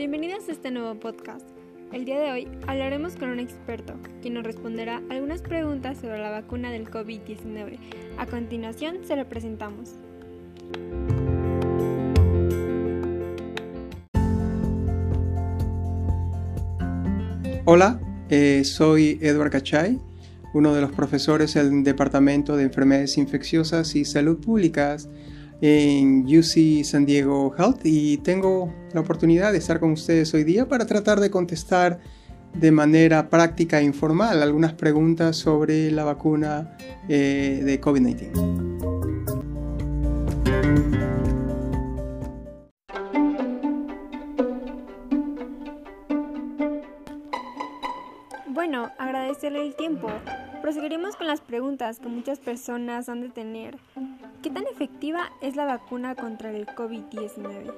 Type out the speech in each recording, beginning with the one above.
Bienvenidos a este nuevo podcast. El día de hoy hablaremos con un experto, quien nos responderá algunas preguntas sobre la vacuna del COVID-19. A continuación se lo presentamos. Hola, eh, soy Edward Cachay, uno de los profesores del Departamento de Enfermedades Infecciosas y Salud Públicas en UC San Diego Health y tengo la oportunidad de estar con ustedes hoy día para tratar de contestar de manera práctica e informal algunas preguntas sobre la vacuna eh, de COVID-19. Bueno, agradecerle el tiempo. Proseguiremos con las preguntas que muchas personas han de tener. ¿Qué tan efectiva es la vacuna contra el COVID-19?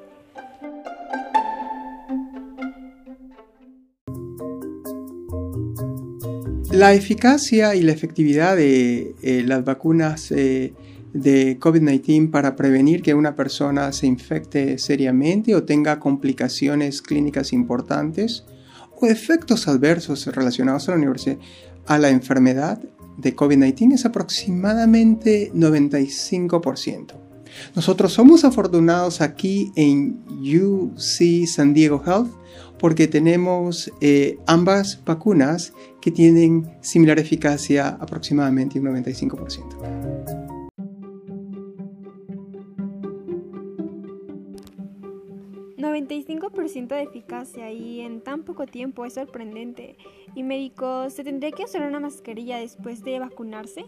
La eficacia y la efectividad de eh, las vacunas eh, de COVID-19 para prevenir que una persona se infecte seriamente o tenga complicaciones clínicas importantes o efectos adversos relacionados a la, a la enfermedad de COVID-19 es aproximadamente 95%. Nosotros somos afortunados aquí en UC San Diego Health porque tenemos eh, ambas vacunas que tienen similar eficacia aproximadamente un 95%. 95% de eficacia y en tan poco tiempo es sorprendente. ¿Y médico, se tendría que usar una mascarilla después de vacunarse?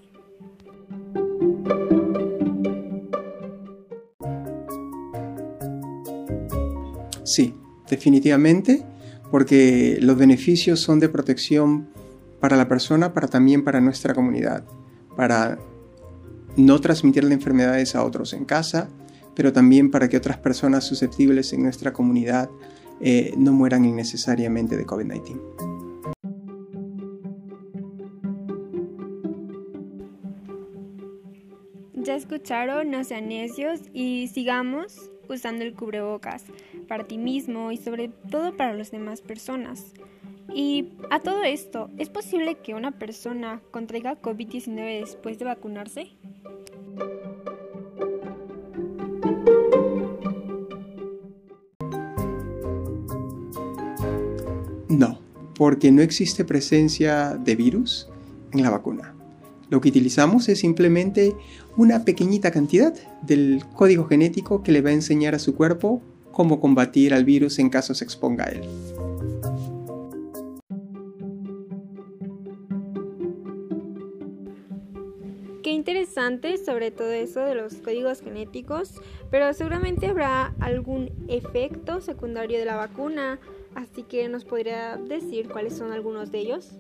Sí, definitivamente, porque los beneficios son de protección para la persona, para también para nuestra comunidad, para no transmitirle enfermedades a otros en casa, pero también para que otras personas susceptibles en nuestra comunidad eh, no mueran innecesariamente de COVID-19. Ya escucharon, no sean necios y sigamos usando el cubrebocas para ti mismo y sobre todo para las demás personas. Y a todo esto, ¿es posible que una persona contraiga COVID-19 después de vacunarse? Porque no existe presencia de virus en la vacuna. Lo que utilizamos es simplemente una pequeñita cantidad del código genético que le va a enseñar a su cuerpo cómo combatir al virus en caso se exponga a él. Qué interesante sobre todo eso de los códigos genéticos, pero seguramente habrá algún efecto secundario de la vacuna Así que nos podría decir cuáles son algunos de ellos.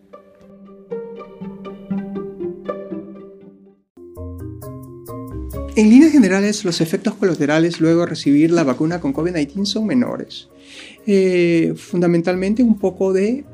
En líneas generales, los efectos colaterales luego de recibir la vacuna con COVID-19 son menores. Eh, fundamentalmente un poco de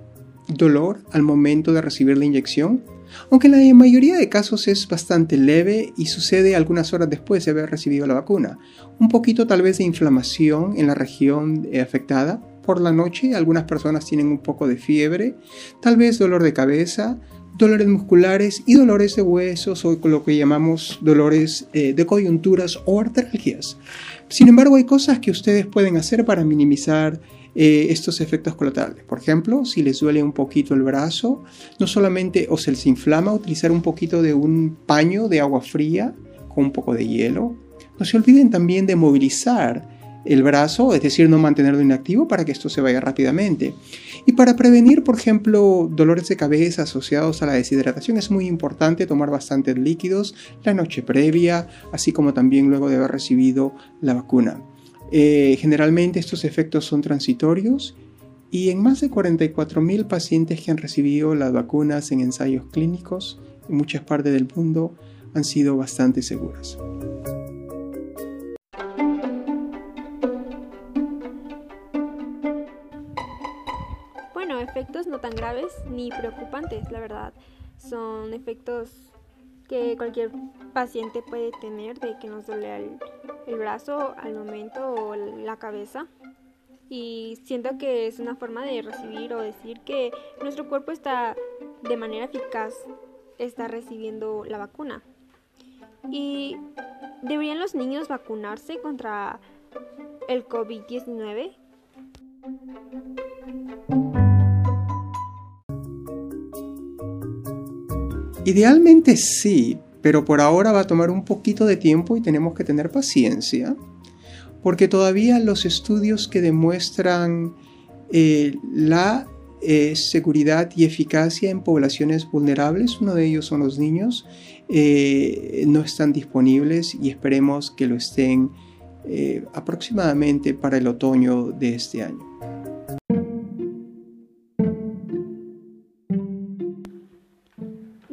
dolor al momento de recibir la inyección, aunque en la mayoría de casos es bastante leve y sucede algunas horas después de haber recibido la vacuna. Un poquito tal vez de inflamación en la región eh, afectada, por la noche, algunas personas tienen un poco de fiebre, tal vez dolor de cabeza, dolores musculares y dolores de huesos o lo que llamamos dolores eh, de coyunturas o artralgias. Sin embargo, hay cosas que ustedes pueden hacer para minimizar eh, estos efectos colaterales. Por ejemplo, si les duele un poquito el brazo, no solamente o se les inflama, utilizar un poquito de un paño de agua fría con un poco de hielo. No se olviden también de movilizar el brazo, es decir, no mantenerlo inactivo para que esto se vaya rápidamente. Y para prevenir, por ejemplo, dolores de cabeza asociados a la deshidratación, es muy importante tomar bastantes líquidos la noche previa, así como también luego de haber recibido la vacuna. Eh, generalmente estos efectos son transitorios y en más de 44.000 pacientes que han recibido las vacunas en ensayos clínicos en muchas partes del mundo han sido bastante seguras. Tan graves ni preocupantes, la verdad. Son efectos que cualquier paciente puede tener de que nos duele el, brazo al momento o la cabeza. y siento que es una forma de recibir o decir que nuestro cuerpo está de manera eficaz está recibiendo la vacuna. Y deberían los niños vacunarse contra el COVID-19. Idealmente sí, pero por ahora va a tomar un poquito de tiempo y tenemos que tener paciencia, porque todavía los estudios que demuestran eh, la eh, seguridad y eficacia en poblaciones vulnerables, uno de ellos son los niños, eh, no están disponibles y esperemos que lo estén aproximadamente para el otoño de este año.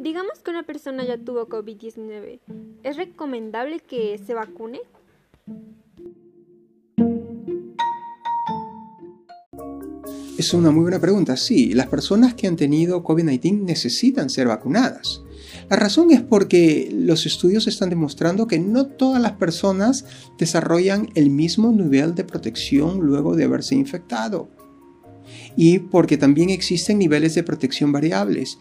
Digamos que una persona ya tuvo COVID-19, ¿es recomendable que se vacune? Es una muy buena pregunta. Sí, las personas que han tenido COVID-19 necesitan ser vacunadas. La razón es porque los estudios están demostrando que no todas las personas desarrollan el mismo nivel de protección luego de haberse infectado. Y porque también existen niveles de protección variables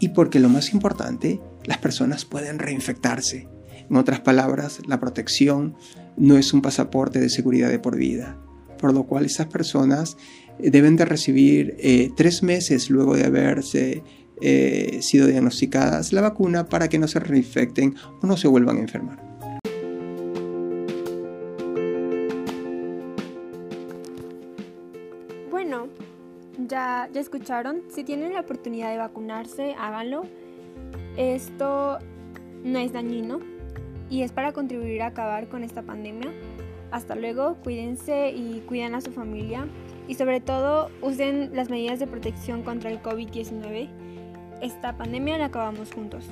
y porque lo más importante, las personas pueden reinfectarse. En otras palabras, la protección no es un pasaporte de seguridad de por vida, por lo cual esas personas eh, deben de recibir eh, tres meses luego de haberse eh, sido diagnosticadas la vacuna para que no se reinfecten o no se vuelvan a enfermar. Bueno, ya, ya escucharon, si tienen la oportunidad de vacunarse, háganlo. Esto no es dañino y es para contribuir a acabar con esta pandemia. Hasta luego, cuídense y cuiden a su familia y sobre todo usen las medidas de protección contra el COVID-19. Esta pandemia la acabamos juntos.